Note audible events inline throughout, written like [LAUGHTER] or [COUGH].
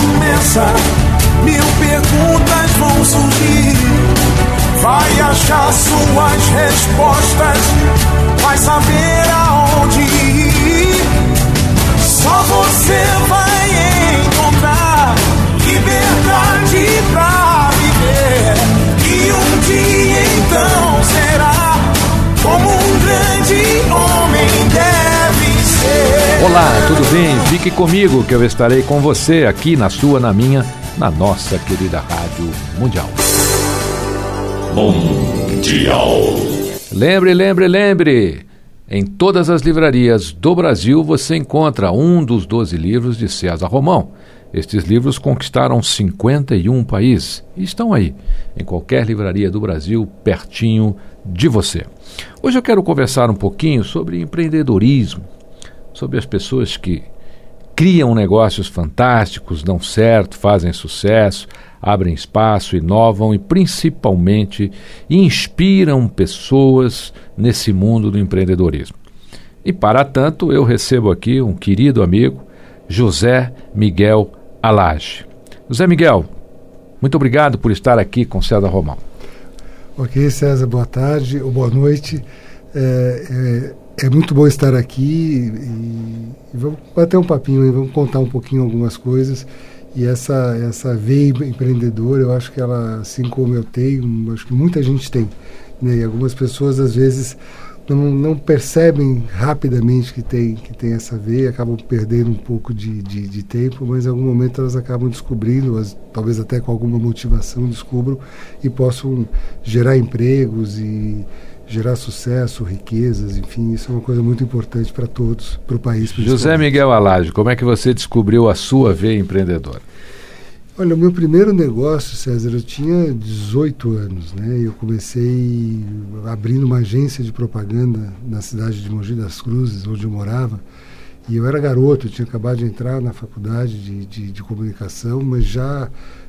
Começa, mil perguntas vão surgir. Vai achar suas respostas, vai saber aonde ir. Só você vai Olá, tudo bem? Fique comigo que eu estarei com você aqui na sua, na minha, na nossa querida Rádio Mundial. Mundial. Lembre, lembre, lembre! Em todas as livrarias do Brasil você encontra um dos 12 livros de César Romão. Estes livros conquistaram 51 países e estão aí, em qualquer livraria do Brasil, pertinho de você. Hoje eu quero conversar um pouquinho sobre empreendedorismo, sobre as pessoas que criam negócios fantásticos, dão certo, fazem sucesso, abrem espaço, inovam e principalmente inspiram pessoas nesse mundo do empreendedorismo. E para tanto, eu recebo aqui um querido amigo, José Miguel Alage. José Miguel, muito obrigado por estar aqui com César Romão. Ok, César, boa tarde ou boa noite. É, é, é muito bom estar aqui e, e, vamos bater um papinho aí, vamos contar um pouquinho algumas coisas. E essa, essa veia empreendedora, eu acho que ela, assim como eu tenho, acho que muita gente tem. Né? E algumas pessoas, às vezes, não, não percebem rapidamente que tem, que tem essa veia, acabam perdendo um pouco de, de, de tempo, mas em algum momento elas acabam descobrindo, as, talvez até com alguma motivação descubram e possam gerar empregos e gerar sucesso, riquezas, enfim, isso é uma coisa muito importante para todos, para o país. José Miguel Alage, como é que você descobriu a sua veia empreendedora? Olha, o meu primeiro negócio, César, eu tinha 18 anos, né? Eu comecei abrindo uma agência de propaganda na cidade de Mogi das Cruzes, onde eu morava. E eu era garoto, eu tinha acabado de entrar na faculdade de, de, de comunicação, mas já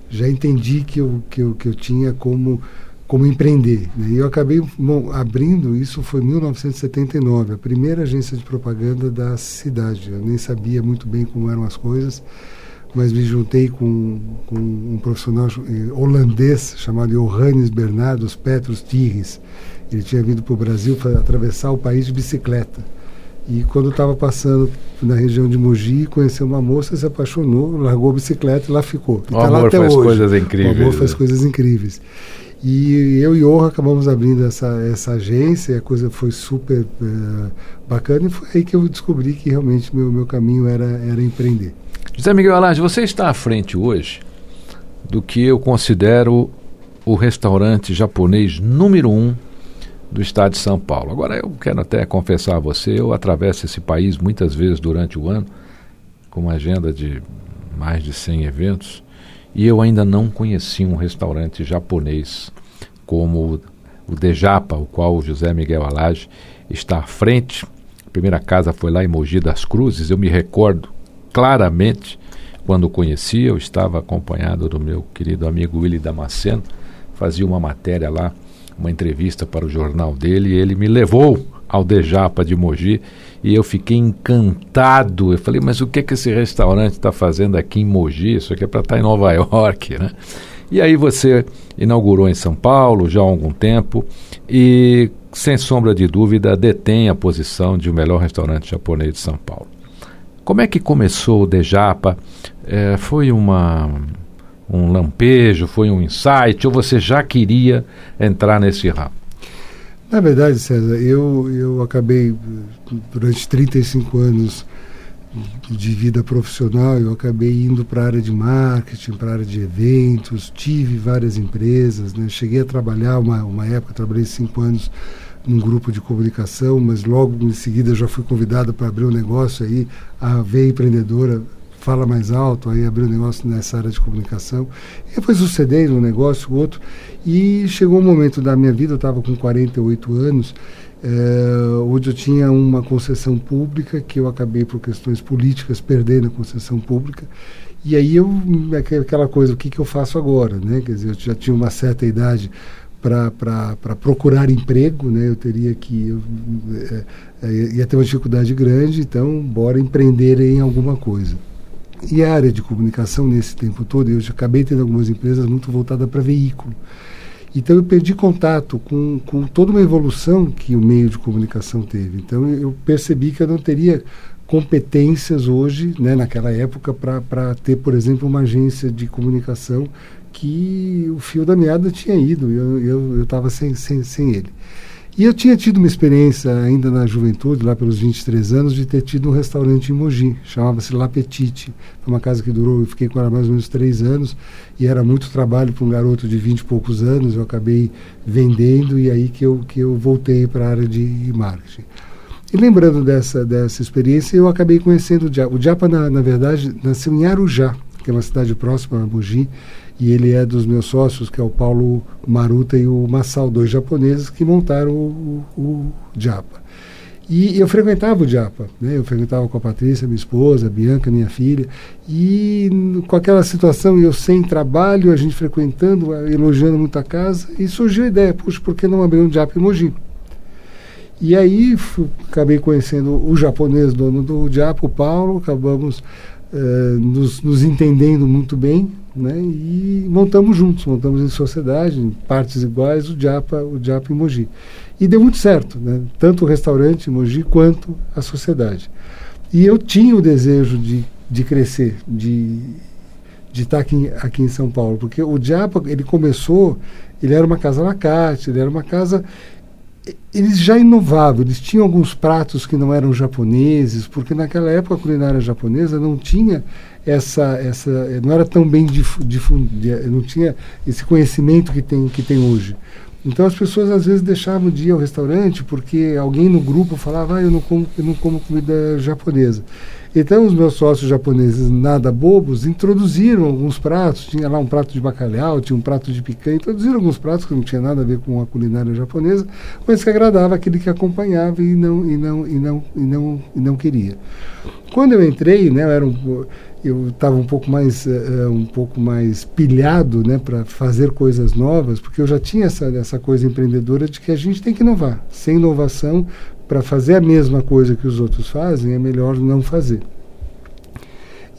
já entendi que eu, que eu, que eu tinha como como empreender. Né? E eu acabei bom, abrindo, isso foi em 1979, a primeira agência de propaganda da cidade. Eu nem sabia muito bem como eram as coisas, mas me juntei com, com um profissional holandês chamado Johannes Bernardos Petrus Tirres. Ele tinha vindo para o Brasil para atravessar o país de bicicleta. E quando estava passando na região de Mogi, conheceu uma moça, se apaixonou, largou a bicicleta e lá ficou. E o tá amor lá até faz hoje. coisas incríveis. O amor faz coisas incríveis. E eu e Orra acabamos abrindo essa, essa agência, a coisa foi super uh, bacana e foi aí que eu descobri que realmente meu, meu caminho era, era empreender. José Miguel Alage, você está à frente hoje do que eu considero o restaurante japonês número um do estado de São Paulo. Agora, eu quero até confessar a você, eu atravesso esse país muitas vezes durante o ano, com uma agenda de mais de 100 eventos, e eu ainda não conheci um restaurante japonês como o Dejapa, o qual o José Miguel Alage está à frente. A primeira casa foi lá em Mogi das Cruzes, eu me recordo claramente quando conheci, eu estava acompanhado do meu querido amigo Willy Damasceno, fazia uma matéria lá, uma entrevista para o jornal dele, e ele me levou ao Dejapa de Mogi e eu fiquei encantado. Eu falei, mas o que, que esse restaurante está fazendo aqui em Mogi? Isso aqui é para estar tá em Nova York, [LAUGHS] né? E aí você inaugurou em São Paulo já há algum tempo e, sem sombra de dúvida, detém a posição de o melhor restaurante japonês de São Paulo. Como é que começou o Dejapa? É, foi uma, um lampejo, foi um insight, ou você já queria entrar nesse ramo? Na verdade, César, eu, eu acabei durante 35 anos de vida profissional, eu acabei indo para a área de marketing, para a área de eventos, tive várias empresas, né? cheguei a trabalhar uma, uma época, trabalhei cinco anos num grupo de comunicação, mas logo em seguida já fui convidado para abrir um negócio aí, a veia empreendedora fala mais alto, aí abri um negócio nessa área de comunicação. E depois sucedei um negócio, outro, e chegou um momento da minha vida, eu estava com 48 anos, é, onde eu tinha uma concessão pública que eu acabei por questões políticas perdendo a concessão pública. E aí eu aquela coisa o que que eu faço agora né? Quer dizer eu já tinha uma certa idade para procurar emprego né? Eu teria que eu, é, ia ter uma dificuldade grande então bora empreender em alguma coisa e a área de comunicação nesse tempo todo eu já acabei tendo algumas empresas muito voltadas para veículo então eu perdi contato com, com toda uma evolução que o meio de comunicação teve. Então eu percebi que eu não teria competências hoje, né, naquela época, para ter, por exemplo, uma agência de comunicação que o fio da meada tinha ido, eu estava sem, sem, sem ele. E eu tinha tido uma experiência ainda na juventude, lá pelos 23 anos, de ter tido um restaurante em Mogi, chamava-se La Petite. Foi uma casa que durou, eu fiquei com ela mais ou menos três anos, e era muito trabalho para um garoto de 20 e poucos anos, eu acabei vendendo, e aí que eu, que eu voltei para a área de marketing. E lembrando dessa, dessa experiência, eu acabei conhecendo o Diapa. O Diapa, na, na verdade, nasceu em Arujá, que é uma cidade próxima a Mogi, e ele é dos meus sócios, que é o Paulo Maruta e o Massal, dois japoneses que montaram o, o, o Japa. E eu frequentava o Japa, né? eu frequentava com a Patrícia, minha esposa, a Bianca, minha filha, e com aquela situação, eu sem trabalho, a gente frequentando, elogiando muito a casa, e surgiu a ideia, puxa, por que não abrir um Japa em Mogi? E aí acabei conhecendo o japonês dono do Japa, o Paulo, acabamos uh, nos, nos entendendo muito bem, né? E montamos juntos, montamos em sociedade, em partes iguais, o Japa, o Japa em Mogi. E deu muito certo, né? Tanto o restaurante Mogi quanto a sociedade. E eu tinha o desejo de, de crescer, de de estar aqui, aqui em São Paulo, porque o Japa, ele começou, ele era uma casa la carte, ele era uma casa eles já inovavam, eles tinham alguns pratos que não eram japoneses, porque naquela época a culinária japonesa não tinha essa, essa não era tão bem difundida, não tinha esse conhecimento que tem, que tem hoje. Então as pessoas às vezes deixavam de ir ao restaurante porque alguém no grupo falava, ah, eu não como, eu não como comida japonesa. Então os meus sócios japoneses, nada bobos, introduziram alguns pratos. Tinha lá um prato de bacalhau, tinha um prato de picanha, introduziram alguns pratos que não tinha nada a ver com a culinária japonesa, mas que agradava aquele que acompanhava e não e não e não e não e não queria. Quando eu entrei, né, eu era um, eu estava um pouco mais uh, um pouco mais pilhado né para fazer coisas novas porque eu já tinha essa, essa coisa empreendedora de que a gente tem que inovar sem inovação para fazer a mesma coisa que os outros fazem, é melhor não fazer.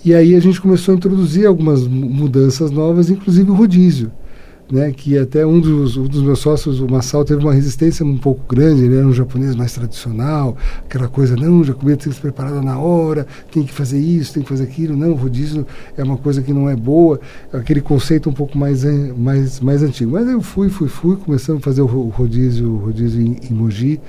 E aí a gente começou a introduzir algumas mudanças novas, inclusive o rodízio. Né, que até um dos, um dos meus sócios, o Massal, teve uma resistência um pouco grande, ele era um japonês mais comida aquela coisa, não, já comida tem que ser preparada na hora, tem que fazer isso, tem que fazer aquilo, não, rodízio é uma coisa que não é boa, aquele conceito um pouco mais, mais, mais antigo. Mas eu fui, fui, fui, começando a fazer o rodízio, o rodízio em, em Mogi,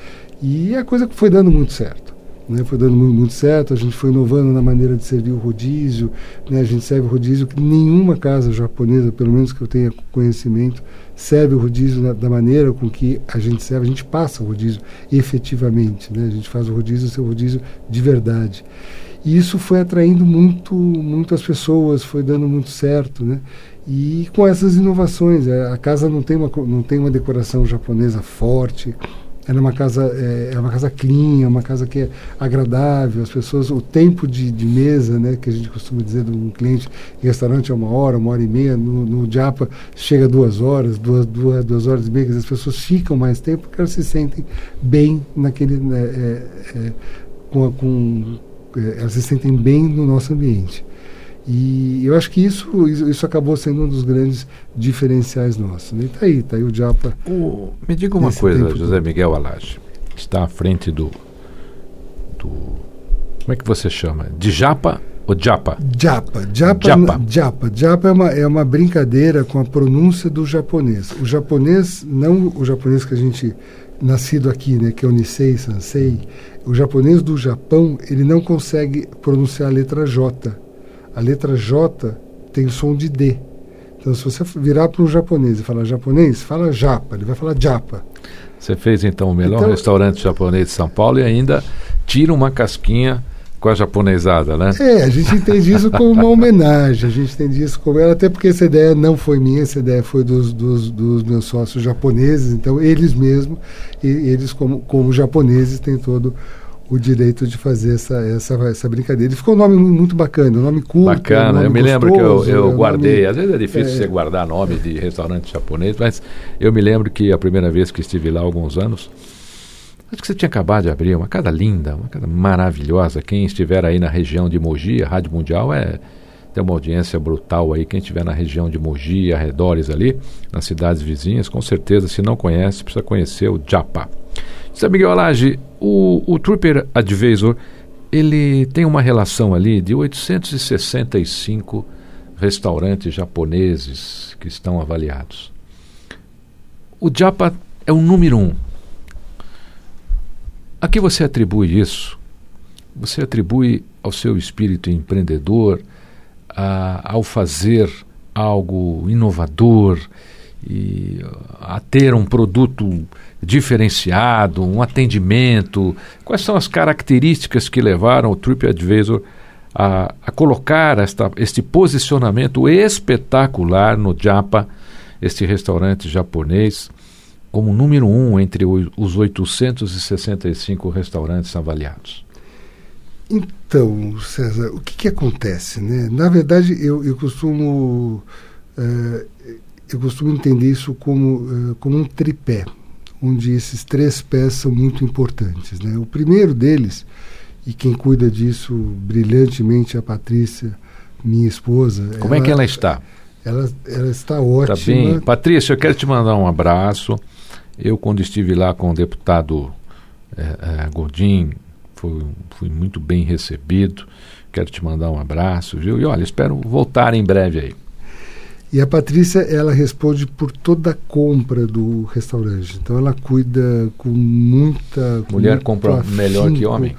e a coisa foi dando muito certo. Né, foi dando muito, muito, certo, a gente foi inovando na maneira de servir o rodízio, né, a gente serve o rodízio que nenhuma casa japonesa, pelo menos que eu tenha conhecimento, serve o rodízio na, da maneira com que a gente serve, a gente passa o rodízio efetivamente, né, a gente faz o rodízio ser o rodízio de verdade. E isso foi atraindo muito, muito as pessoas, foi dando muito certo, né? E com essas inovações, é, a casa não tem uma, não tem uma decoração japonesa forte, era uma casa, é, é uma casa clean, é uma casa que é agradável, as pessoas, o tempo de, de mesa, né, que a gente costuma dizer de um cliente em restaurante é uma hora, uma hora e meia, no, no Japa chega duas horas, duas, duas, duas horas e meia, as pessoas ficam mais tempo porque elas se sentem bem naquele, né, é, é, com, com é, elas se sentem bem no nosso ambiente. E eu acho que isso, isso acabou sendo um dos grandes diferenciais nossos. Né? E tá aí, tá aí o Japa. O, me diga uma coisa, José Miguel Alage, está à frente do, do. Como é que você chama? De Japa ou Japa? Japa. Japa, Japa. Japa. Japa é, uma, é uma brincadeira com a pronúncia do japonês. O japonês, não o japonês que a gente nascido aqui, né, que é o Nisei Sansei, o japonês do Japão ele não consegue pronunciar a letra J. A letra J tem som de D. Então, se você virar para um japonês e falar japonês, fala japa, ele vai falar japa. Você fez então o melhor Então- restaurante japonês de São Paulo e ainda tira uma casquinha com a japonesada, né? É, a gente entende isso como uma homenagem, a gente entende isso como. Até porque essa ideia não foi minha, essa ideia foi dos, dos, dos meus sócios japoneses, então eles mesmos, e eles como, como japoneses, têm todo o direito de fazer essa, essa, essa brincadeira. E ficou um nome mu- muito bacana, um nome curto. um Bacana, nome eu me lembro que eu, eu é um guardei, nome- às vezes é difícil é. você guardar nome de restaurante japonês, mas eu me lembro que a primeira vez que estive lá alguns anos, acho que você tinha acabado de abrir, uma casa linda, uma casa maravilhosa. Quem estiver aí na região de Mogi, a Rádio Mundial é tem uma audiência brutal aí. Quem estiver na região de Mogi, arredores ali, nas cidades vizinhas, com certeza, se não conhece, precisa conhecer o Japa. Zé Miguel Alage, o, o Trooper Advisor, ele tem uma relação ali de 865 restaurantes japoneses que estão avaliados. O Japa é o número um. A que você atribui isso? Você atribui ao seu espírito empreendedor, ao fazer algo inovador e a ter um produto diferenciado, um atendimento? Quais são as características que levaram o TripAdvisor a, a colocar esta, este posicionamento espetacular no Japa, este restaurante japonês, como número um entre os 865 restaurantes avaliados? Então, César, o que, que acontece? Né? Na verdade, eu, eu costumo eh, eu costumo entender isso como, eh, como um tripé, onde esses três pés são muito importantes. Né? O primeiro deles, e quem cuida disso brilhantemente, é a Patrícia, minha esposa. Como é que ela está? Ela, ela está Tá ótima. bem. Patrícia, eu quero te mandar um abraço. Eu, quando estive lá com o deputado eh, Godin, fui, fui muito bem recebido. Quero te mandar um abraço, viu? E olha, espero voltar em breve aí. E a Patrícia, ela responde por toda a compra do restaurante. Então ela cuida com muita. Mulher muito compra melhor que afinco. homem?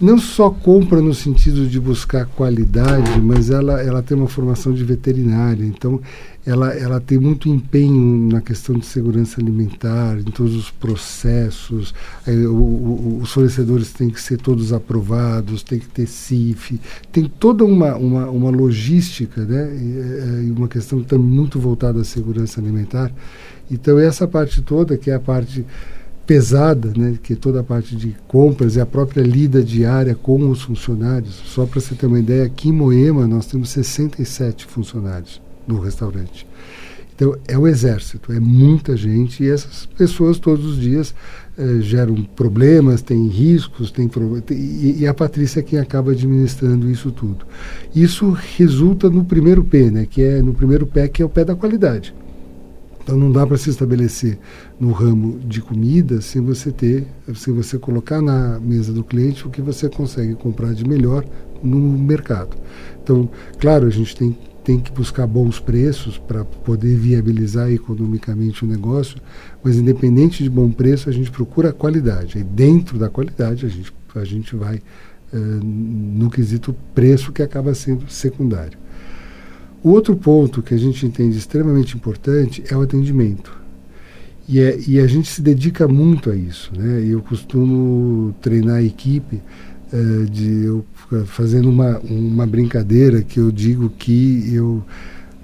Não só compra no sentido de buscar qualidade, mas ela, ela tem uma formação de veterinária. Então ela, ela tem muito empenho na questão de segurança alimentar, em todos os processos. O- o- os fornecedores têm que ser todos aprovados, tem que ter CIF, tem toda uma, uma, uma logística, né? E, é, e uma questão também muito voltada à segurança alimentar. Então essa parte toda, que é a parte pesada, né, que é toda a parte de compras e a própria lida diária com os funcionários. Só para você ter uma ideia, aqui em Moema nós temos 67 funcionários no restaurante. Então é o exército, é muita gente e essas pessoas todos os dias eh, geram problemas, têm riscos, têm e, e a Patrícia é quem acaba administrando isso tudo. Isso resulta no primeiro P, né, que é no primeiro pé que é o pé da qualidade. Então não dá para se estabelecer no ramo de comida sem você ter, sem você colocar na mesa do cliente o que você consegue comprar de melhor no mercado. Então, claro, a gente tem, tem que buscar bons preços para poder viabilizar economicamente o negócio, mas independente de bom preço, a gente procura a qualidade. E dentro da qualidade a gente, a gente vai eh, no quesito preço que acaba sendo secundário. O outro ponto que a gente entende extremamente importante é o atendimento. E, é, e a gente se dedica muito a isso. Né? Eu costumo treinar a equipe eh, de eu fazendo uma, uma brincadeira que eu digo que eu.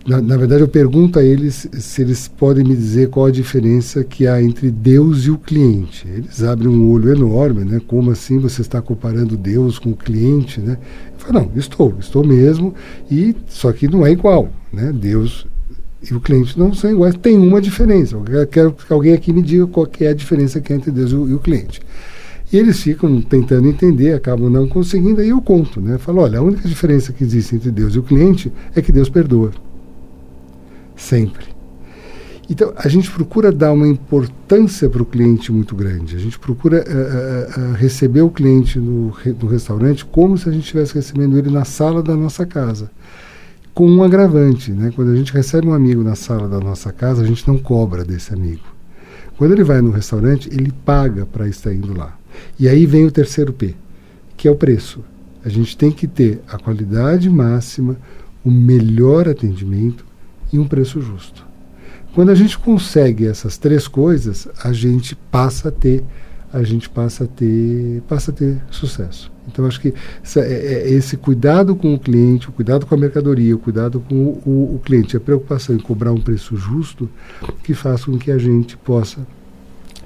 Na, na verdade, eu pergunto a eles se eles podem me dizer qual a diferença que há entre Deus e o cliente. Eles abrem um olho enorme, né? Como assim você está comparando Deus com o cliente, né? Eu falo, não, estou, estou mesmo, e só que não é igual, né? Deus e o cliente não são iguais, tem uma diferença. Eu quero que alguém aqui me diga qual que é a diferença que é entre Deus e o, e o cliente. E eles ficam tentando entender, acabam não conseguindo, aí eu conto, né? Falo, olha, a única diferença que existe entre Deus e o cliente é que Deus perdoa. Sempre. Então, a gente procura dar uma importância para o cliente muito grande. A gente procura uh, uh, uh, receber o cliente no, no restaurante como se a gente estivesse recebendo ele na sala da nossa casa. Com um agravante, né? Quando a gente recebe um amigo na sala da nossa casa, a gente não cobra desse amigo. Quando ele vai no restaurante, ele paga para estar indo lá. E aí vem o terceiro P, que é o preço. A gente tem que ter a qualidade máxima, o melhor atendimento e um preço justo. Quando a gente consegue essas três coisas, a gente passa a ter a gente passa a ter passa a ter sucesso. Então acho que é, é esse cuidado com o cliente, o cuidado com a mercadoria, o cuidado com o, o, o cliente, a preocupação em cobrar um preço justo, que faz com que a gente possa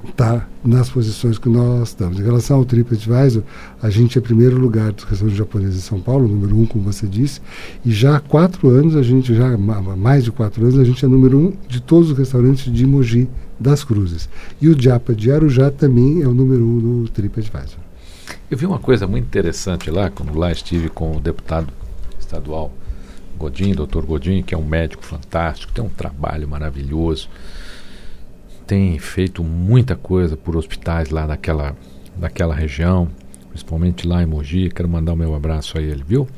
está nas posições que nós estamos. Em relação ao TripAdvisor, a gente é primeiro lugar dos restaurantes japoneses em São Paulo, número um, como você disse, e já há quatro anos, a gente, já há mais de quatro anos, a gente é número um de todos os restaurantes de Mogi das Cruzes. E o Japa de Arujá também é o número um no TripAdvisor. Eu vi uma coisa muito interessante lá, quando lá estive com o deputado estadual Godinho, doutor Godinho, que é um médico fantástico, tem um trabalho maravilhoso tem feito muita coisa por hospitais lá naquela, naquela região, principalmente lá em Mogi. Quero mandar o meu abraço a ele, viu?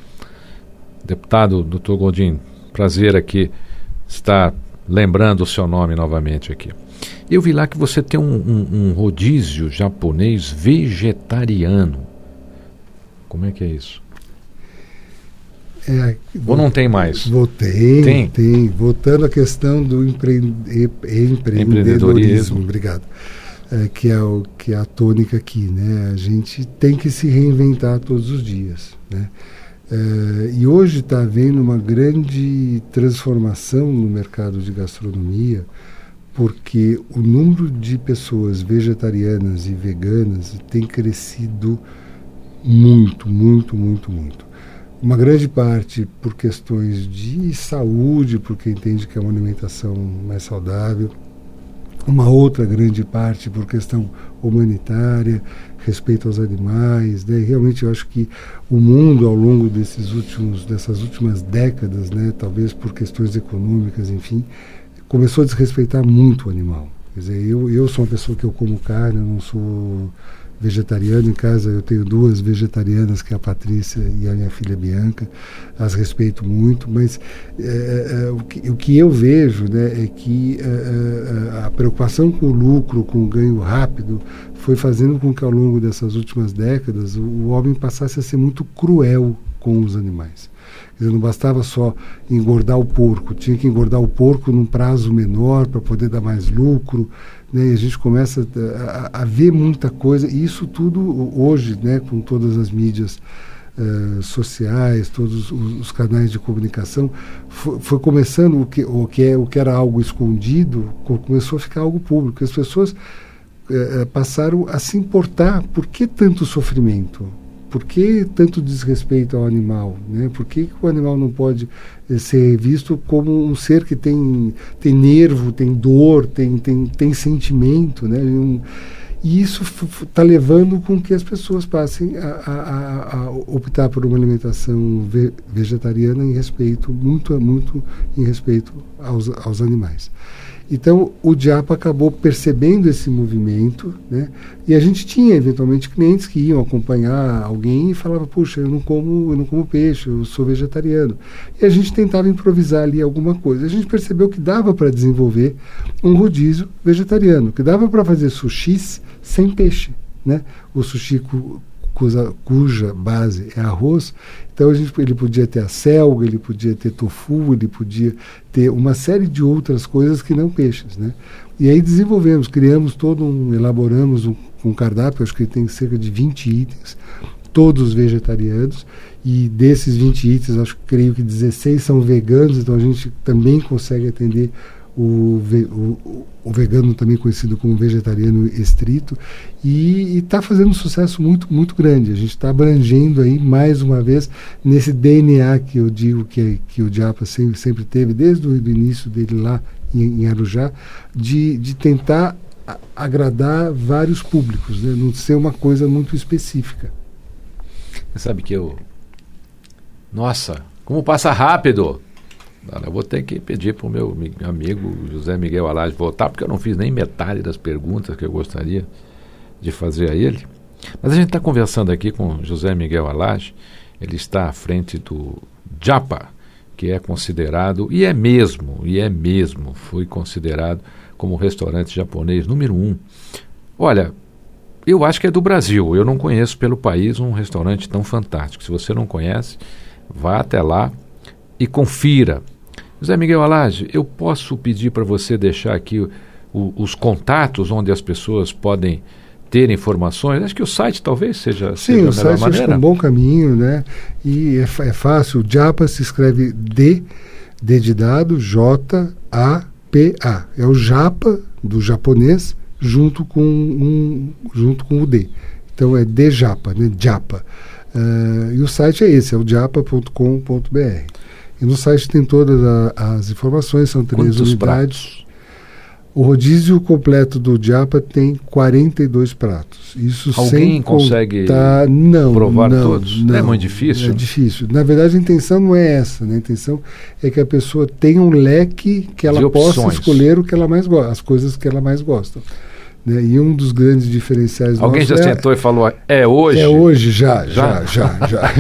Deputado Dr. Godin, prazer aqui estar lembrando o seu nome novamente aqui. Eu vi lá que você tem um, um, um rodízio japonês vegetariano. Como é que é isso? É, Ou não tem mais? Votei, tem, tem. Votando a questão do empre, empreendedorismo, empreendedorismo. Obrigado. É, que, é o, que é a tônica aqui, né? A gente tem que se reinventar todos os dias, né? É, e hoje está havendo uma grande transformação no mercado de gastronomia, porque o número de pessoas vegetarianas e veganas tem crescido muito, muito, muito, muito uma grande parte por questões de saúde, porque entende que é uma alimentação mais saudável, uma outra grande parte por questão humanitária, respeito aos animais, né? Realmente eu acho que o mundo ao longo desses últimos dessas últimas décadas, né, talvez por questões econômicas, enfim, começou a desrespeitar muito o animal. Quer dizer, eu eu sou uma pessoa que eu como carne, eu não sou vegetariano. Em casa eu tenho duas vegetarianas, que é a Patrícia e a minha filha Bianca. As respeito muito, mas é, é, o, que, o, que, eu vejo né, é que é, a preocupação com o lucro, com o ganho rápido, foi fazendo com que ao longo dessas últimas décadas o, o homem passasse a ser muito cruel com os animais. Dizer, não bastava só engordar o porco, tinha que engordar o porco num prazo menor para poder dar mais lucro. Né? E a gente começa a, a, ver muita coisa, e isso tudo hoje, né, com todas as mídias uh, sociais, todos os, os, canais de comunicação, foi, foi, começando o que, o, que é, o que era algo escondido, começou a ficar algo público. As pessoas uh, passaram a se importar. Por que tanto sofrimento? Por que tanto desrespeito ao animal? Né? Por que, que o animal não pode eh, ser visto como um ser que tem, tem nervo, tem dor, tem, tem, tem sentimento? Né? Um, e isso está levando com que as pessoas passem a, a, a, optar por uma alimentação ve vegetariana em respeito, muito, muito em respeito aos, aos animais. Então, o Diapa acabou percebendo esse movimento, né? E a gente tinha eventualmente clientes que iam acompanhar alguém e falava: "Puxa, eu não como, eu não como peixe, eu sou vegetariano". E a gente tentava improvisar ali alguma coisa. A gente percebeu que dava para desenvolver um rodízio vegetariano, que dava para fazer sushis sem peixe, né? O sushi cuja, cuja base é arroz. Então gente, ele podia ter a ele podia ter tofu, ele podia ter uma série de outras coisas que não peixes, né? E aí desenvolvemos, criamos todo um, elaboramos um, um cardápio, acho que tem cerca de 20 itens, todos vegetarianos, e desses 20 itens, acho que creio que 16 são veganos, então a gente também consegue atender o, o, o, vegano também conhecido como vegetariano estrito e está fazendo um sucesso muito muito grande. A gente está abrangendo aí mais uma vez nesse DNA que eu digo que, que o Diapa sempre, sempre teve desde o início dele lá em, em Arujá de, de tentar agradar vários públicos né? não ser uma coisa muito específica. Você sabe que eu nossa como passa rápido eu vou ter que pedir para o meu amigo José Miguel Alage voltar, porque eu não fiz nem metade das perguntas que eu gostaria de fazer a ele. Mas a gente está conversando aqui com José Miguel Alage, ele está à frente do JAPA, que é considerado, e é mesmo, e é mesmo, foi considerado como restaurante japonês número um. Olha, eu acho que é do Brasil. Eu não conheço pelo país um restaurante tão fantástico. Se você não conhece, vá até lá e confira. José Miguel Alage, eu posso pedir para você deixar aqui o, o, os contatos onde as pessoas podem ter informações? Acho que o site talvez seja, Sim, seja o site maneira. acho que é um bom caminho, né? E é, é fácil. O Japa se escreve D, D de dado, J, A, P, A. É o Japa do japonês junto com, um, junto com o D. Então é de Japa, né? Japa. Uh, e o site é esse, é o japa.com.br. E no site tem todas a, as informações, são três Quantos unidades. Pratos? O rodízio completo do Japa tem 42 pratos. Isso Alguém sem consegue contar... não, provar não, todos? Não, é muito difícil? É difícil. Na verdade, a intenção não é essa. Né? A intenção é que a pessoa tenha um leque que ela possa escolher o que ela mais gosta, as coisas que ela mais gosta. Né? E um dos grandes diferenciais Alguém já é, sentou e falou, é hoje? É hoje, já, já, já, já. já.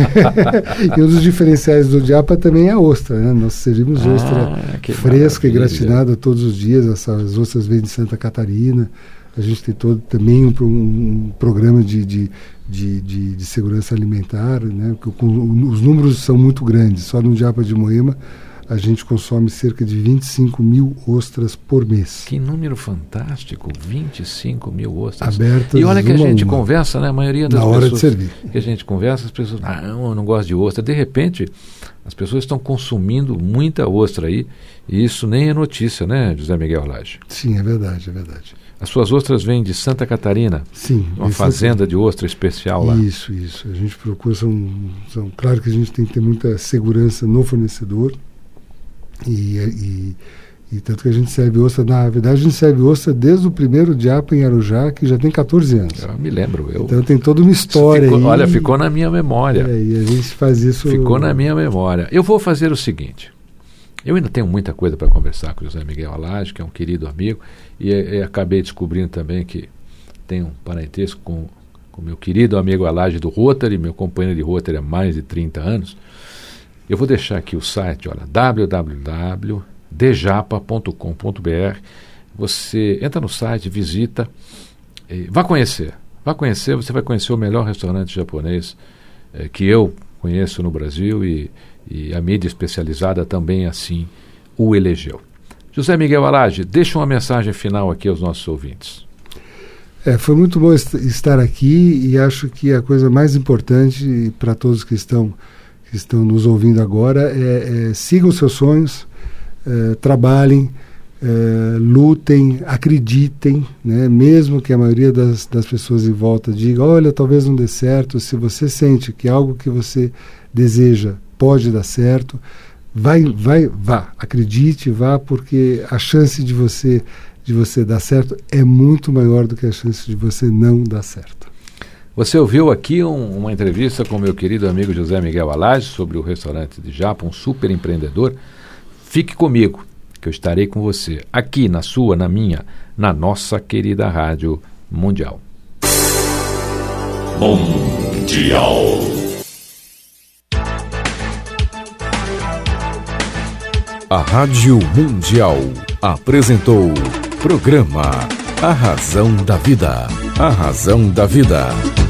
[LAUGHS] e um dos diferenciais do Diapa também é a ostra. Né? Nós servimos ah, ostra fresca e gratinada todos os dias. Essas ostras vêm de Santa Catarina. A gente tem todo também um, um programa de, de, de, de, de segurança alimentar. Né? Com, os números são muito grandes. Só no Diapa de Moema a gente consome cerca de 25 mil ostras por mês. Que número fantástico, 25 mil ostras. Abertas e olha que a gente conversa, né? A maioria das Na hora de servir. que a gente conversa, as pessoas, ah, não, eu não gosto de ostra. De repente, as pessoas estão consumindo muita ostra aí, e isso nem é notícia, né, José Miguel Lage? Sim, é verdade, é verdade. As suas ostras vêm de Santa Catarina? Sim. Uma fazenda de ostra especial lá? Isso, isso. A gente procura, são, são, claro que a gente tem que ter muita segurança no fornecedor, e, e, e, tanto que a gente serve ostra, na verdade a gente serve ostra desde o primeiro diapa em Arujá, que já tem 14 anos. Eu me lembro. Eu... Então tem toda uma história ficou, aí. Olha, ficou na minha memória. É, e a gente faz isso... Ficou na minha memória. Eu vou fazer o seguinte, eu ainda tenho muita coisa para conversar com o José Miguel Alage, que é um querido amigo, e, e acabei descobrindo também que tem um parentesco com o meu querido amigo Alage do Rotary, meu companheiro de Rotary há mais de 30 anos. Eu vou deixar aqui o site, olha, www.dejapa.com.br. Você entra no site, visita, vá conhecer. Vá conhecer, você vai conhecer o melhor restaurante japonês eh, que eu conheço no Brasil e, e, a mídia especializada também assim o elegeu. José Miguel Alage, deixa uma mensagem final aqui aos nossos ouvintes. É, foi muito bom estar aqui e acho que a coisa mais importante para todos que estão que estão nos ouvindo agora é, é sigam seus sonhos, é, trabalhem, é, lutem, acreditem, né? mesmo que a maioria das, das pessoas em volta diga, olha, talvez não dê certo, se você sente que algo que você deseja pode dar certo, vai, vai, vá, acredite, vá, porque a chance de você de você dar certo é muito maior do que a chance de você não dar certo. Você ouviu aqui um, uma entrevista com meu querido amigo José Miguel Alage sobre o restaurante de Japa, um super empreendedor. Fique comigo, que eu estarei com você aqui na sua, na minha, na nossa querida Rádio Mundial. Mundial. A Rádio Mundial apresentou programa A Razão da Vida. A Razão da Vida.